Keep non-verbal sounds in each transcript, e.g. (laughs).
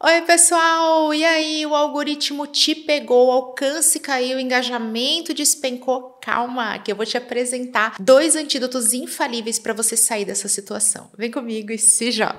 Oi, pessoal! E aí, o algoritmo te pegou, alcance caiu, o engajamento despencou? Calma, que eu vou te apresentar dois antídotos infalíveis para você sair dessa situação. Vem comigo e se joga!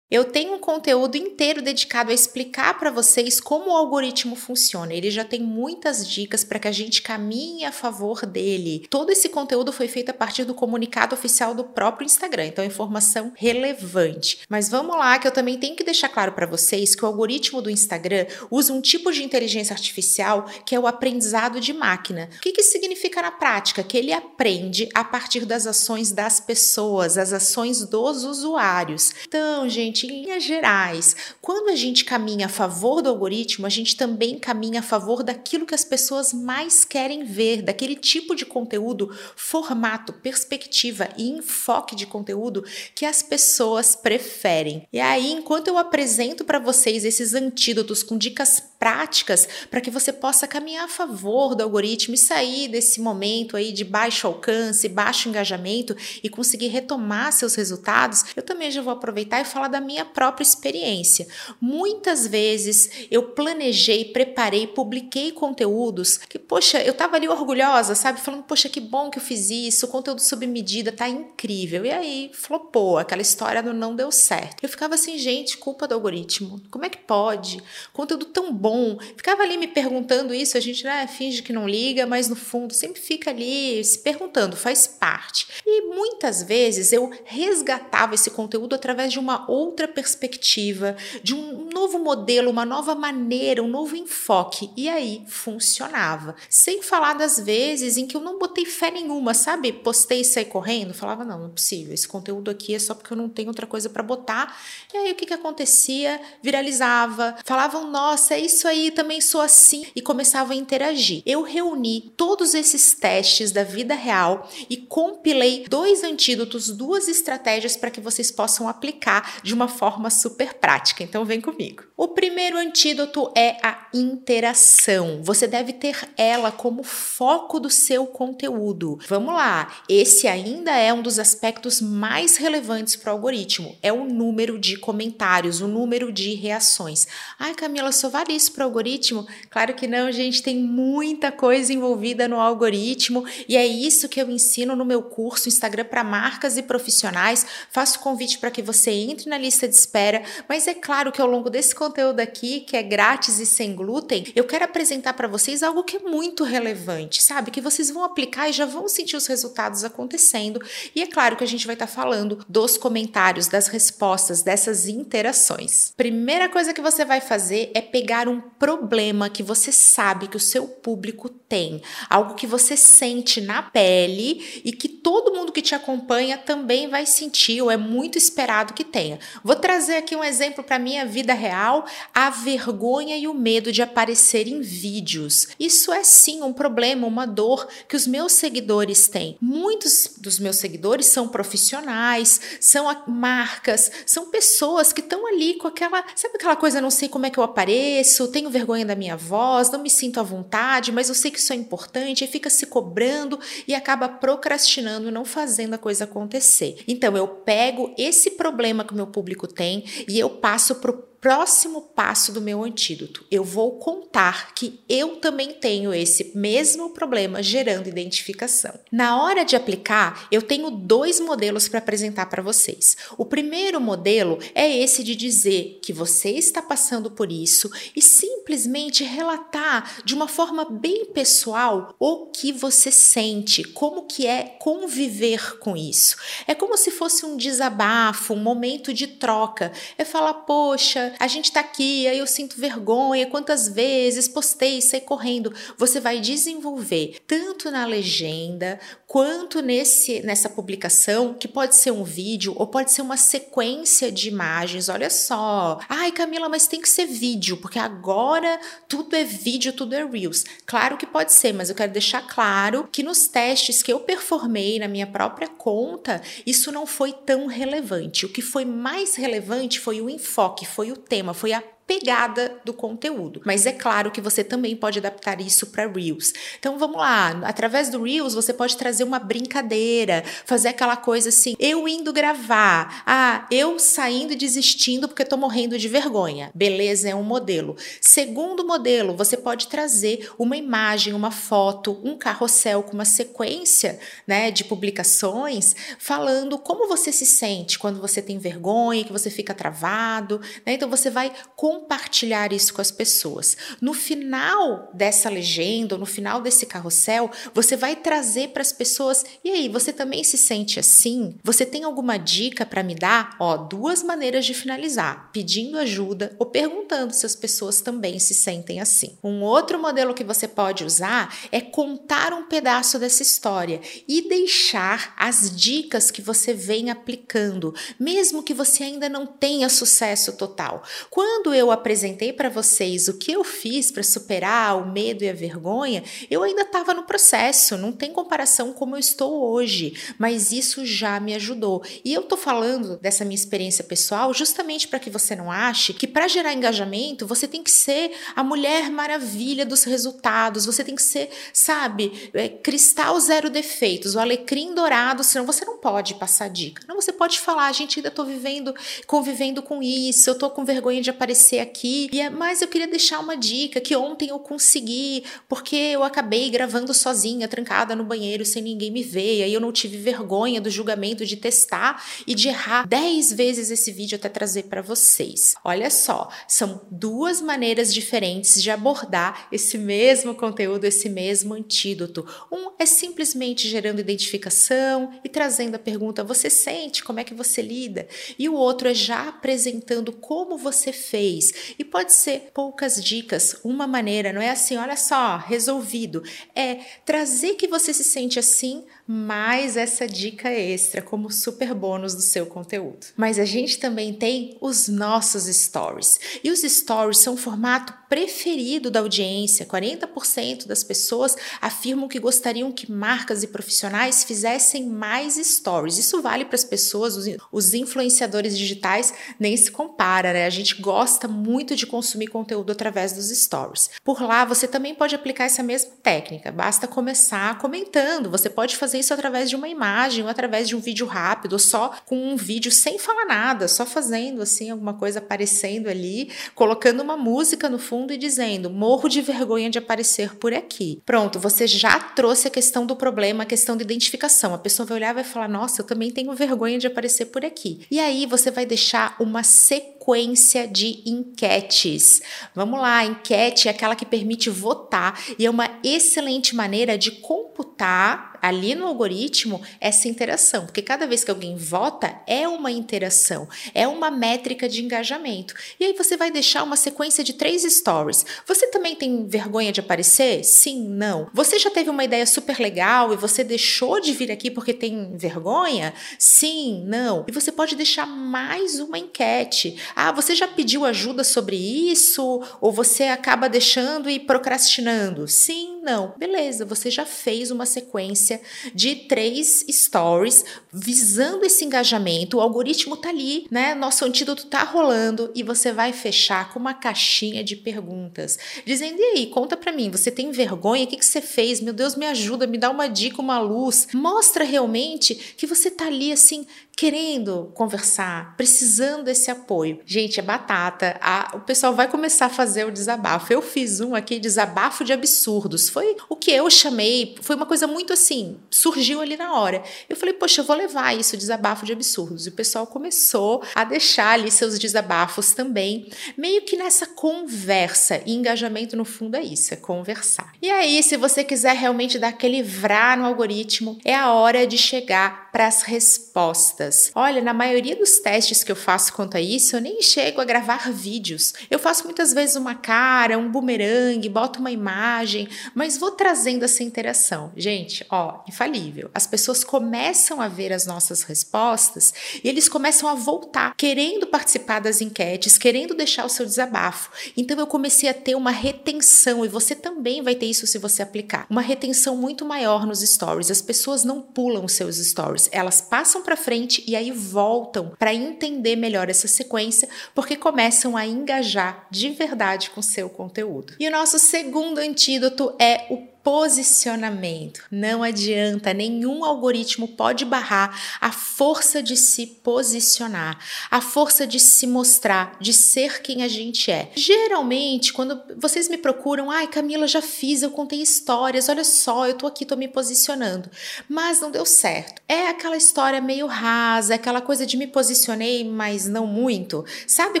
Eu tenho um conteúdo inteiro dedicado a explicar para vocês como o algoritmo funciona. Ele já tem muitas dicas para que a gente caminhe a favor dele. Todo esse conteúdo foi feito a partir do comunicado oficial do próprio Instagram, então é informação relevante. Mas vamos lá, que eu também tenho que deixar claro para vocês que o algoritmo do Instagram usa um tipo de inteligência artificial que é o aprendizado de máquina. O que, que significa na prática? Que ele aprende a partir das ações das pessoas, as ações dos usuários. Então, gente, em linhas gerais, quando a gente caminha a favor do algoritmo, a gente também caminha a favor daquilo que as pessoas mais querem ver, daquele tipo de conteúdo, formato, perspectiva e enfoque de conteúdo que as pessoas preferem. E aí, enquanto eu apresento para vocês esses antídotos com dicas práticas para que você possa caminhar a favor do algoritmo e sair desse momento aí de baixo alcance, baixo engajamento e conseguir retomar seus resultados, eu também já vou aproveitar e falar da minha própria experiência. Muitas vezes eu planejei, preparei, publiquei conteúdos que, poxa, eu tava ali orgulhosa, sabe? Falando, poxa, que bom que eu fiz isso, o conteúdo sob medida tá incrível. E aí flopou, aquela história do não deu certo. Eu ficava assim, gente, culpa do algoritmo. Como é que pode? Conteúdo tão bom. Ficava ali me perguntando isso, a gente né, finge que não liga, mas no fundo sempre fica ali se perguntando, faz parte. E muitas vezes eu resgatava esse conteúdo através de uma outra outra perspectiva, de um novo modelo, uma nova maneira, um novo enfoque. E aí funcionava. Sem falar das vezes em que eu não botei fé nenhuma, sabe? Postei e saí correndo, falava: não, não é possível, esse conteúdo aqui é só porque eu não tenho outra coisa para botar. E aí o que, que acontecia? Viralizava, falavam: nossa, é isso aí, também sou assim, e começavam a interagir. Eu reuni todos esses testes da vida real e compilei dois antídotos, duas estratégias para que vocês possam aplicar de uma forma super prática. Então vem comigo. O primeiro antídoto é a interação. Você deve ter ela como foco do seu conteúdo. Vamos lá. Esse ainda é um dos aspectos mais relevantes para o algoritmo. É o número de comentários, o número de reações. Ai, Camila, isso para o algoritmo? Claro que não, gente. Tem muita coisa envolvida no algoritmo e é isso que eu ensino no meu curso Instagram para marcas e profissionais. Faço convite para que você entre na lista de espera, mas é claro que ao longo desse conteúdo aqui, que é grátis e sem glúten, eu quero apresentar para vocês algo que é muito relevante, sabe? Que vocês vão aplicar e já vão sentir os resultados acontecendo. E é claro que a gente vai estar tá falando dos comentários, das respostas, dessas interações. Primeira coisa que você vai fazer é pegar um problema que você sabe que o seu público tem, algo que você sente na pele e que todo mundo que te acompanha também vai sentir ou é muito esperado que tenha. Vou trazer aqui um exemplo para minha vida real: a vergonha e o medo de aparecer em vídeos. Isso é sim um problema, uma dor que os meus seguidores têm. Muitos dos meus seguidores são profissionais, são marcas, são pessoas que estão ali com aquela, sabe aquela coisa, não sei como é que eu apareço, tenho vergonha da minha voz, não me sinto à vontade, mas eu sei que isso é importante, e fica se cobrando e acaba procrastinando não fazendo a coisa acontecer. Então eu pego esse problema que o meu público tem e eu passo para o próximo passo do meu antídoto. Eu vou contar que eu também tenho esse mesmo problema gerando identificação. Na hora de aplicar, eu tenho dois modelos para apresentar para vocês. O primeiro modelo é esse de dizer que você está passando por isso e simplesmente relatar de uma forma bem pessoal o que você sente, como que é conviver com isso. É como se fosse um desabafo, um momento de troca. É falar, poxa, a gente tá aqui, aí eu sinto vergonha, quantas vezes postei, saí correndo. Você vai desenvolver tanto na legenda quanto nesse nessa publicação, que pode ser um vídeo ou pode ser uma sequência de imagens. Olha só. Ai, Camila, mas tem que ser vídeo, porque agora tudo é vídeo, tudo é reels. Claro que pode ser, mas eu quero deixar claro que nos testes que eu performei na minha própria conta, isso não foi tão relevante. O que foi mais relevante foi o enfoque, foi o tema, foi a pegada do conteúdo. Mas é claro que você também pode adaptar isso para Reels. Então vamos lá, através do Reels você pode trazer uma brincadeira, fazer aquela coisa assim, eu indo gravar, ah, eu saindo e desistindo porque tô morrendo de vergonha. Beleza, é um modelo. Segundo modelo, você pode trazer uma imagem, uma foto, um carrossel com uma sequência, né, de publicações falando como você se sente quando você tem vergonha, que você fica travado, né? Então você vai com compartilhar isso com as pessoas. No final dessa legenda, no final desse carrossel, você vai trazer para as pessoas: e aí, você também se sente assim? Você tem alguma dica para me dar? Ó, duas maneiras de finalizar: pedindo ajuda ou perguntando se as pessoas também se sentem assim. Um outro modelo que você pode usar é contar um pedaço dessa história e deixar as dicas que você vem aplicando, mesmo que você ainda não tenha sucesso total. Quando eu eu apresentei para vocês o que eu fiz para superar o medo e a vergonha, eu ainda estava no processo, não tem comparação como eu estou hoje, mas isso já me ajudou. E eu tô falando dessa minha experiência pessoal justamente para que você não ache que para gerar engajamento você tem que ser a mulher maravilha dos resultados, você tem que ser, sabe, é, cristal zero defeitos, o alecrim dourado, senão você não pode passar dica. Não, você pode falar, gente, ainda tô vivendo, convivendo com isso, eu tô com vergonha de aparecer aparecer aqui. E é, mas eu queria deixar uma dica que ontem eu consegui, porque eu acabei gravando sozinha, trancada no banheiro, sem ninguém me ver. E aí eu não tive vergonha do julgamento de testar e de errar 10 vezes esse vídeo até trazer para vocês. Olha só, são duas maneiras diferentes de abordar esse mesmo conteúdo, esse mesmo antídoto. Um é simplesmente gerando identificação e trazendo a pergunta: você sente? Como é que você lida? E o outro é já apresentando como você fez e pode ser poucas dicas, uma maneira, não é assim, olha só, resolvido. É trazer que você se sente assim, mais essa dica extra como super bônus do seu conteúdo. Mas a gente também tem os nossos stories. E os stories são o formato preferido da audiência. 40% das pessoas afirmam que gostariam que marcas e profissionais fizessem mais stories. Isso vale para as pessoas, os influenciadores digitais nem se compara, né? A gente gosta muito de consumir conteúdo através dos stories. Por lá você também pode aplicar essa mesma técnica. Basta começar comentando. Você pode fazer isso através de uma imagem, ou através de um vídeo rápido, ou só com um vídeo sem falar nada, só fazendo assim alguma coisa aparecendo ali, colocando uma música no fundo e dizendo: "Morro de vergonha de aparecer por aqui". Pronto, você já trouxe a questão do problema, a questão da identificação. A pessoa vai olhar e vai falar: "Nossa, eu também tenho vergonha de aparecer por aqui". E aí você vai deixar uma sequência de enquetes. Vamos lá, enquete é aquela que permite votar e é uma excelente maneira de computar ali no algoritmo essa interação, porque cada vez que alguém vota é uma interação, é uma métrica de engajamento. E aí você vai deixar uma sequência de três stories. Você também tem vergonha de aparecer? Sim, não. Você já teve uma ideia super legal e você deixou de vir aqui porque tem vergonha? Sim, não. E você pode deixar mais uma enquete. Ah, você já pediu ajuda sobre isso? Ou você acaba deixando e procrastinando? Sim, não. Beleza, você já fez uma sequência de três stories visando esse engajamento. O algoritmo tá ali, né? Nosso antídoto tá rolando e você vai fechar com uma caixinha de perguntas, dizendo: "E aí, conta para mim, você tem vergonha? O que que você fez? Meu Deus, me ajuda, me dá uma dica, uma luz". Mostra realmente que você tá ali assim querendo conversar, precisando desse apoio. Gente, é batata. A, o pessoal vai começar a fazer o desabafo. Eu fiz um aqui, desabafo de absurdos. Foi o que eu chamei, foi uma coisa muito assim, surgiu ali na hora. Eu falei, poxa, eu vou levar isso, desabafo de absurdos. E o pessoal começou a deixar ali seus desabafos também, meio que nessa conversa. E engajamento, no fundo, é isso, é conversar. E aí, se você quiser realmente dar aquele vrá no algoritmo, é a hora de chegar para as respostas Olha, na maioria dos testes que eu faço quanto a isso, eu nem chego a gravar vídeos. Eu faço muitas vezes uma cara, um bumerangue, boto uma imagem, mas vou trazendo essa interação. Gente, ó, infalível. As pessoas começam a ver as nossas respostas e eles começam a voltar, querendo participar das enquetes, querendo deixar o seu desabafo. Então eu comecei a ter uma retenção e você também vai ter isso se você aplicar. Uma retenção muito maior nos stories. As pessoas não pulam os seus stories, elas passam para frente diferente e aí voltam para entender melhor essa sequência, porque começam a engajar de verdade com seu conteúdo. E o nosso segundo antídoto é o posicionamento. Não adianta, nenhum algoritmo pode barrar a força de se posicionar, a força de se mostrar, de ser quem a gente é. Geralmente, quando vocês me procuram, ai Camila, já fiz, eu contei histórias, olha só, eu tô aqui, tô me posicionando. Mas não deu certo. É aquela história meio rasa, aquela coisa de me posicionei, mas não muito. Sabe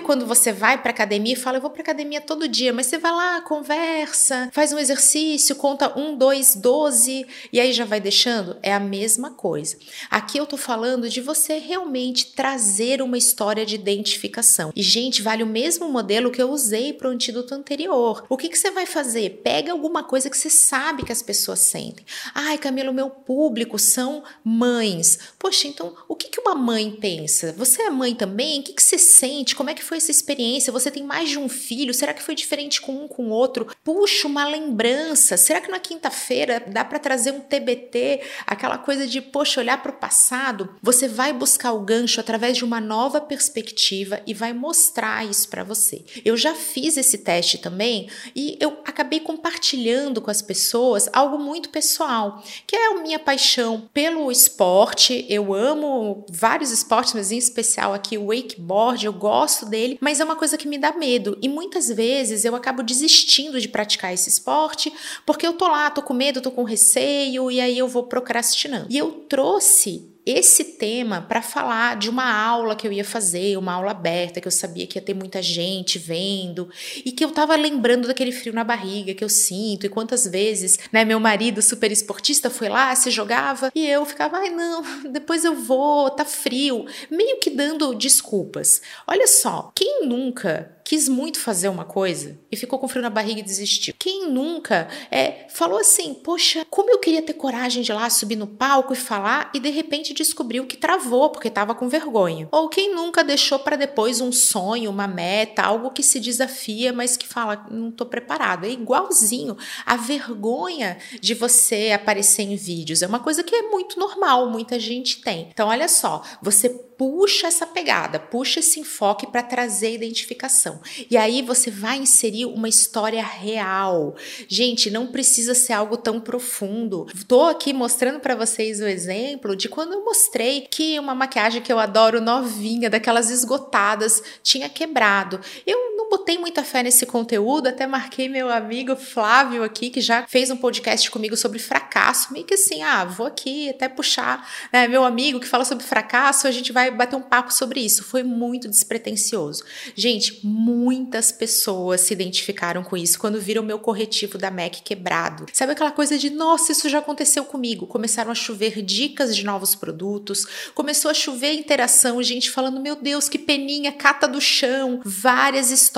quando você vai pra academia e fala, eu vou pra academia todo dia, mas você vai lá, conversa, faz um exercício, conta 1, 2, 12 e aí já vai deixando? É a mesma coisa. Aqui eu tô falando de você realmente trazer uma história de identificação. E, gente, vale o mesmo modelo que eu usei para o antídoto anterior. O que, que você vai fazer? Pega alguma coisa que você sabe que as pessoas sentem. Ai, Camila, o meu público são mães. Poxa, então o que, que uma mãe pensa? Você é mãe também? O que, que você sente? Como é que foi essa experiência? Você tem mais de um filho? Será que foi diferente com um com outro? Puxa, uma lembrança. Será que não quinta-feira dá para trazer um TBT, aquela coisa de, poxa, olhar para o passado, você vai buscar o gancho através de uma nova perspectiva e vai mostrar isso para você. Eu já fiz esse teste também e eu acabei compartilhando com as pessoas algo muito pessoal, que é a minha paixão pelo esporte. Eu amo vários esportes, mas em especial aqui o wakeboard, eu gosto dele, mas é uma coisa que me dá medo e muitas vezes eu acabo desistindo de praticar esse esporte porque eu tô lá, tô com medo, tô com receio e aí eu vou procrastinando. E eu trouxe esse tema para falar de uma aula que eu ia fazer, uma aula aberta, que eu sabia que ia ter muita gente vendo e que eu tava lembrando daquele frio na barriga que eu sinto e quantas vezes, né, meu marido super esportista foi lá, se jogava e eu ficava, ai não, (laughs) depois eu vou, tá frio, meio que dando desculpas. Olha só, quem nunca quis muito fazer uma coisa e ficou com frio na barriga e desistiu. Quem nunca é, falou assim, poxa, como eu queria ter coragem de ir lá subir no palco e falar e de repente descobriu que travou porque estava com vergonha. Ou quem nunca deixou para depois um sonho, uma meta, algo que se desafia, mas que fala, não estou preparado. É igualzinho a vergonha de você aparecer em vídeos. É uma coisa que é muito normal, muita gente tem. Então, olha só, você puxa essa pegada, puxa esse enfoque para trazer identificação. E aí você vai inserir uma história real. Gente, não precisa ser algo tão profundo. Tô aqui mostrando para vocês o exemplo de quando eu mostrei que uma maquiagem que eu adoro novinha, daquelas esgotadas, tinha quebrado. Eu não botei muita fé nesse conteúdo, até marquei meu amigo Flávio aqui, que já fez um podcast comigo sobre fracasso, meio que assim, ah, vou aqui até puxar, né, meu amigo que fala sobre fracasso, a gente vai bater um papo sobre isso. Foi muito despretensioso. Gente, muitas pessoas se identificaram com isso quando viram meu corretivo da MAC quebrado. Sabe aquela coisa de, nossa, isso já aconteceu comigo? Começaram a chover dicas de novos produtos, começou a chover interação, gente falando, meu Deus, que peninha, cata do chão, várias histórias,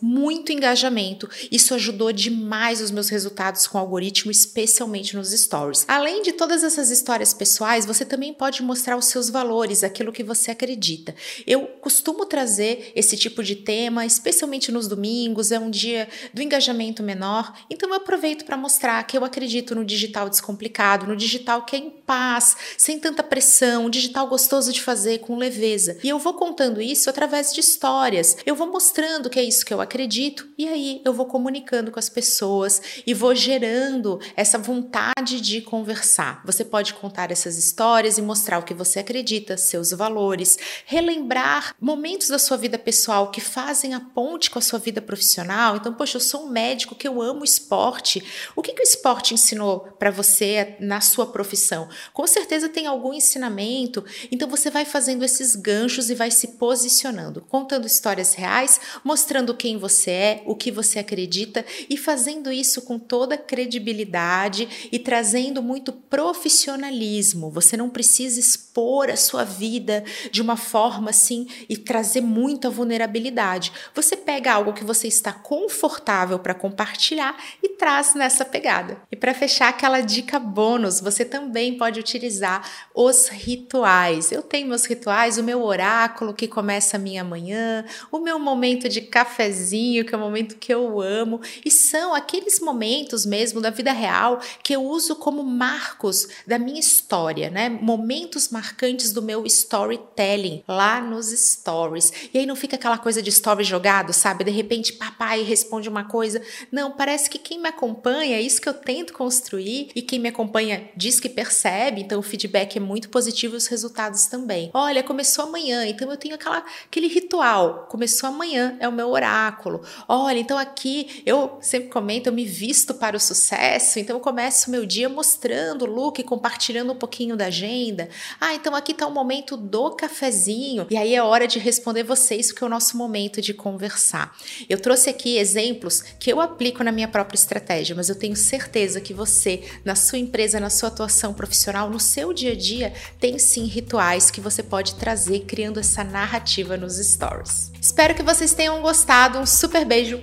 muito engajamento. Isso ajudou demais os meus resultados com o algoritmo, especialmente nos stories. Além de todas essas histórias pessoais, você também pode mostrar os seus valores, aquilo que você acredita. Eu costumo trazer esse tipo de tema, especialmente nos domingos, é um dia do engajamento menor, então eu aproveito para mostrar que eu acredito no digital descomplicado, no digital que é em paz, sem tanta pressão, um digital gostoso de fazer, com leveza. E eu vou contando isso através de histórias. Eu vou mostrando que é isso que eu acredito e aí eu vou comunicando com as pessoas e vou gerando essa vontade de conversar. Você pode contar essas histórias e mostrar o que você acredita, seus valores valores, relembrar momentos da sua vida pessoal que fazem a ponte com a sua vida profissional. Então, poxa, eu sou um médico que eu amo esporte. O que, que o esporte ensinou para você na sua profissão? Com certeza tem algum ensinamento. Então, você vai fazendo esses ganchos e vai se posicionando, contando histórias reais, mostrando quem você é, o que você acredita e fazendo isso com toda credibilidade e trazendo muito profissionalismo. Você não precisa expor a sua vida de uma forma assim e trazer muita vulnerabilidade. Você pega algo que você está confortável para compartilhar e traz nessa pegada. E para fechar aquela dica bônus, você também pode utilizar os rituais. Eu tenho meus rituais, o meu oráculo que começa a minha manhã, o meu momento de cafezinho, que é um momento que eu amo. E são aqueles momentos mesmo da vida real que eu uso como marcos da minha história, né? Momentos marcantes do meu storytelling lá nos stories. E aí não fica aquela coisa de story jogado, sabe? De repente, papai responde uma coisa. Não, parece que quem me acompanha, é isso que eu tento construir, e quem me acompanha diz que percebe, então o feedback é muito positivo e os resultados também. Olha, começou amanhã, então eu tenho aquela, aquele ritual. Começou amanhã, é o meu oráculo. Olha, então aqui eu sempre comento, eu me visto para o sucesso, então eu começo o meu dia mostrando o look, compartilhando um pouquinho da agenda. Ah, então aqui está o momento do cafezinho. E aí é hora de responder vocês, porque é o nosso momento de conversar. Eu trouxe aqui exemplos que eu aplico na minha própria estratégia, mas eu tenho certeza que você, na sua empresa, na sua atuação profissional, no seu dia a dia, tem sim rituais que você pode trazer criando essa narrativa nos stories. Espero que vocês tenham gostado. Um super beijo.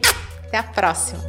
Até a próxima.